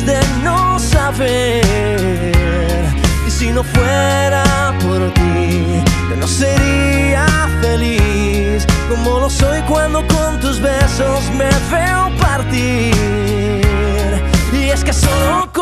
de no saber. Y si no fuera por ti, yo no sería feliz como lo soy cuando con tus besos me veo partir. Y es que solo con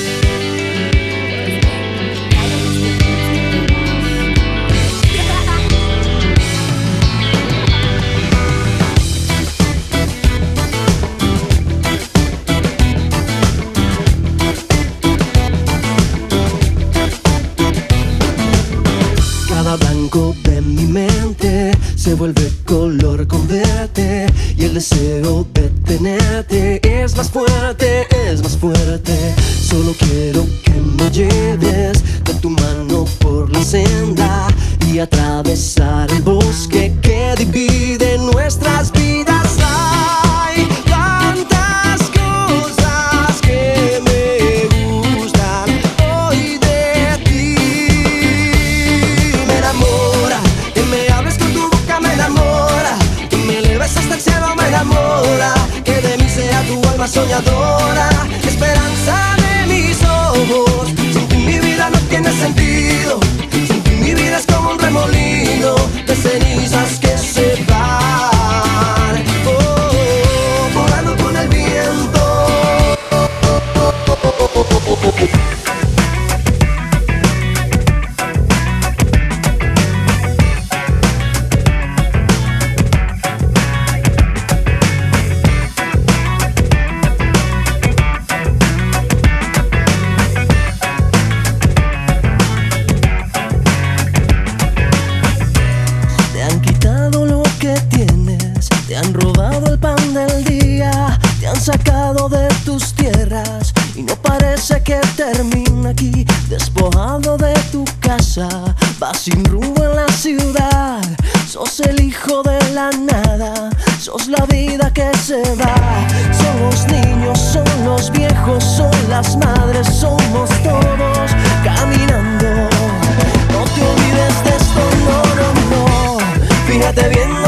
Soñadora, esperanza de mis ojos. Sin ti mi vida no tiene sentido, robado el pan del día, te han sacado de tus tierras y no parece que termina aquí. Despojado de tu casa, vas sin rumbo en la ciudad. Sos el hijo de la nada, sos la vida que se va. Son los niños, son los viejos, son las madres, somos todos caminando. No te olvides de esto, no, no, no. Fíjate bien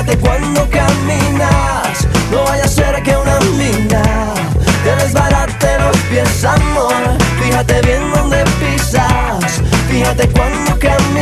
fíjate cuando caminas. No vaya a ser que una mina te desbarate los pies, amor. Fíjate bien dónde pisas, fíjate cuando caminas.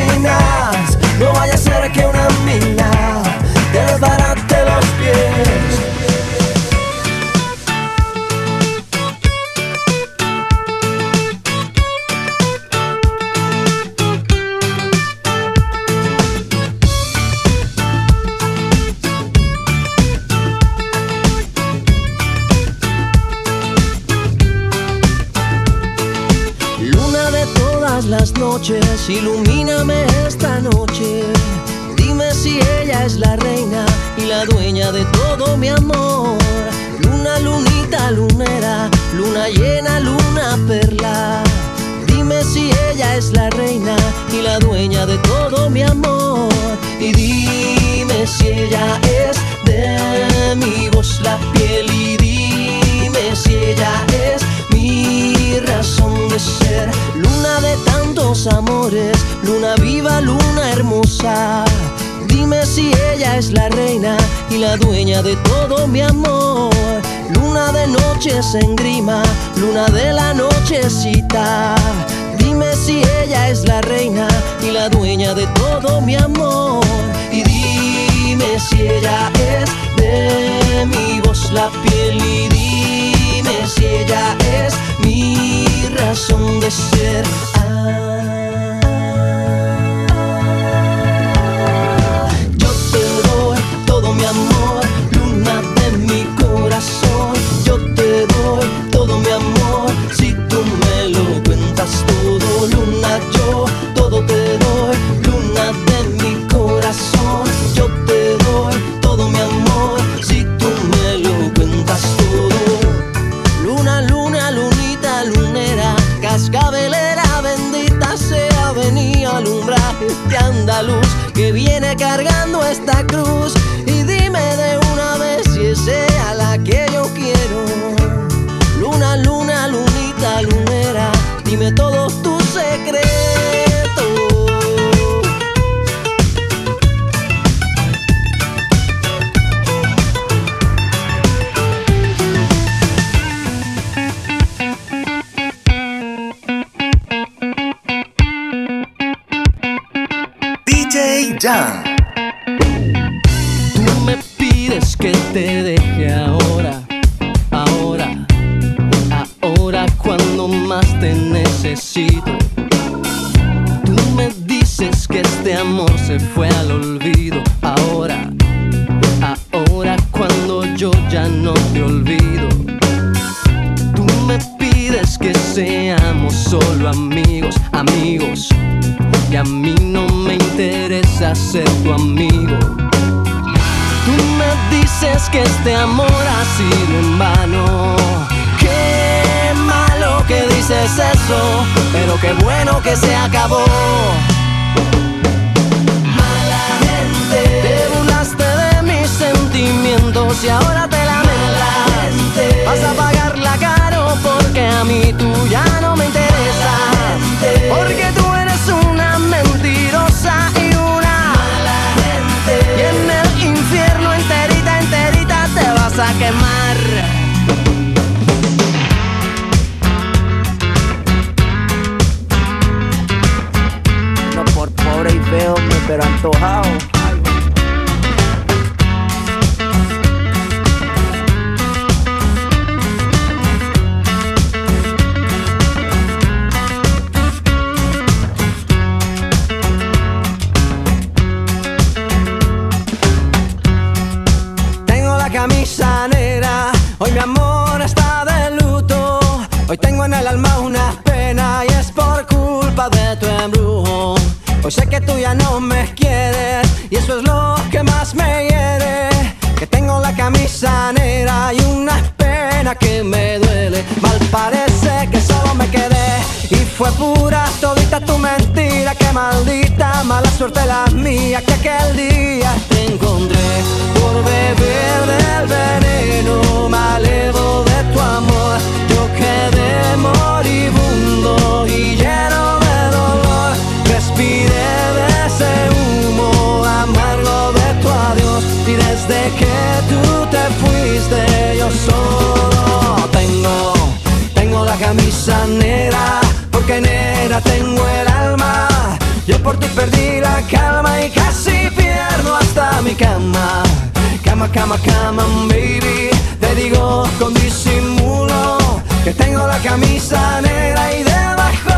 La dueña de todo mi amor. Y dime si ella es de mi voz la piel. Y dime si ella es mi razón de ser. Luna de tantos amores, luna viva, luna hermosa. Dime si ella es la reina y la dueña de todo mi amor. Luna de noches en grima, luna de la nochecita. Dime si ella es la reina y la dueña de todo mi amor. Y dime si ella es de mi voz la piel. Y dime si ella es mi razón de ser. Ah. Jan. Tú me pides que te deje ahora, ahora, ahora cuando más te necesito. Tú me dices que este amor se fue al olvido, ahora, ahora cuando yo ya no te olvido. Tú me pides que seamos solo amigos, amigos. Y a tu amigo. Tú me dices que este amor ha sido en vano. Qué malo que dices eso, pero qué bueno que se acabó. Mala gente, te burlaste de mis sentimientos y ahora te pero antojado. Hoy tengo en el alma una pena y es por culpa de tu embrujo. Hoy sé que tú ya no me que me duele. Mal parece que solo me quedé y fue pura todita tu mentira. Que maldita mala suerte la mía que aquel día te encontré por beber del veneno. Malevo de tu amor quedé moribundo y lleno de dolor. Respiré de ese humo amargo de tu adiós y desde que tú te fuiste yo la camisa negra porque negra tengo el alma. Yo por ti perdí la calma y casi pierdo hasta mi cama. Cama, cama, cama, baby. Te digo con disimulo que tengo la camisa negra y debajo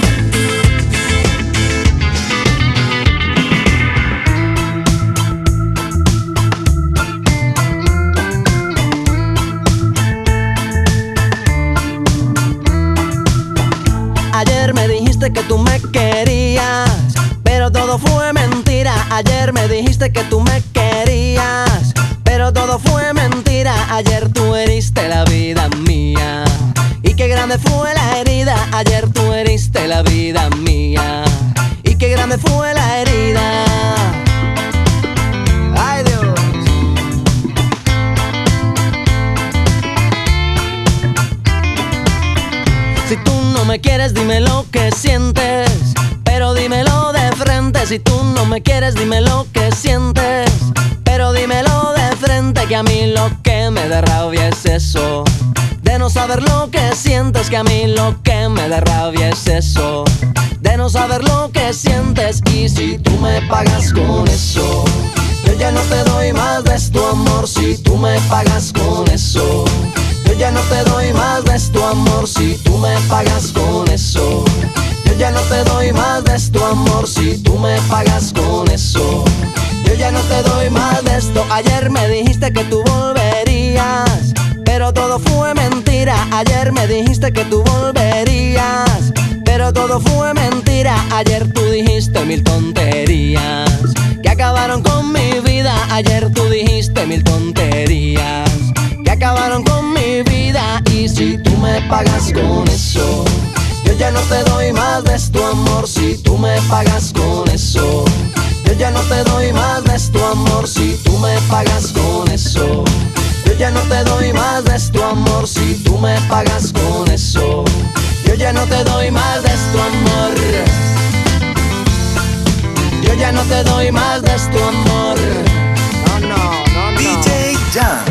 Si tú no me quieres, dime lo que sientes. Pero dímelo de frente. Que a mí lo que me da rabia es eso. De no saber lo que sientes. Que a mí lo que me da rabia es eso. De no saber lo que sientes. Y si tú me pagas con eso. Yo ya no te doy más de tu amor. Si tú me pagas con eso. Yo ya no te doy más de tu amor si tú me pagas con eso. Ya no te doy más de tu amor si tú me pagas con eso. Yo ya no te doy más de esto. Ayer me dijiste que tú volverías, pero todo fue mentira. Ayer me dijiste que tú volverías, pero todo fue mentira. Ayer tú dijiste mil tonterías que acabaron con mi vida. Ayer tú dijiste mil tonterías que acabaron con mi vida. Y si tú me pagas con eso, ya no te doy más de tu amor. Si tú me pagas con eso. Yo ya no te doy más de tu amor si tú me pagas con eso. Yo ya no te doy más de tu amor si tú me pagas con eso. Yo ya no te doy más de tu amor. Yo ya no te doy más de tu amor. No, no, no, no. DJ Jam.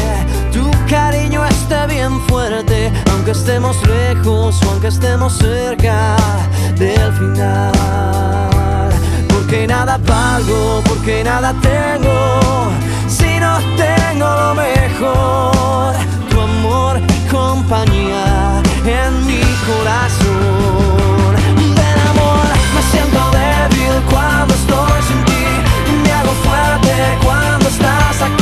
bien fuerte, aunque estemos lejos o aunque estemos cerca del final. Porque nada valgo, porque nada tengo si no tengo lo mejor. Tu amor y compañía en mi corazón. Ven amor, me siento débil cuando estoy sin ti. Me hago fuerte cuando estás aquí.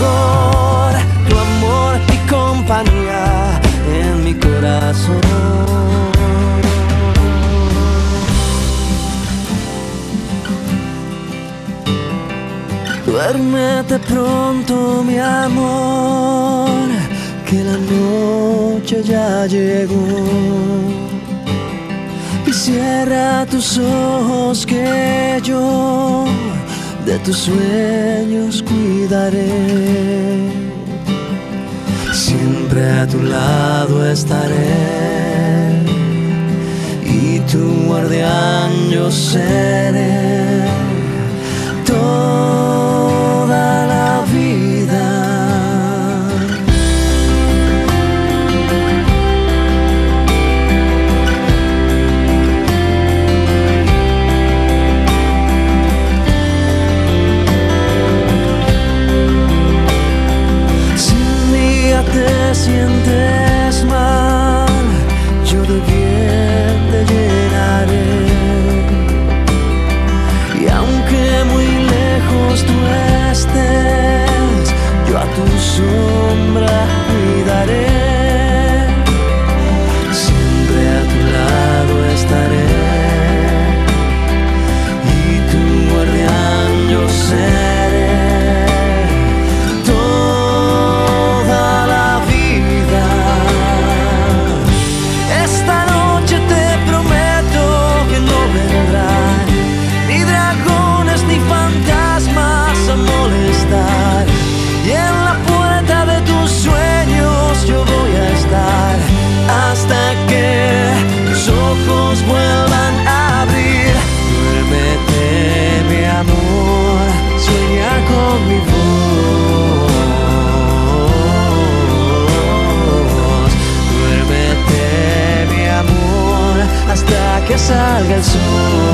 Tu amor y compañía en mi corazón. Duérmete pronto, mi amor, que la noche ya llegó. Y cierra tus ojos que yo de tus sueños Siempre a tu lado estaré. Y tu guardián yo seré hasta que salga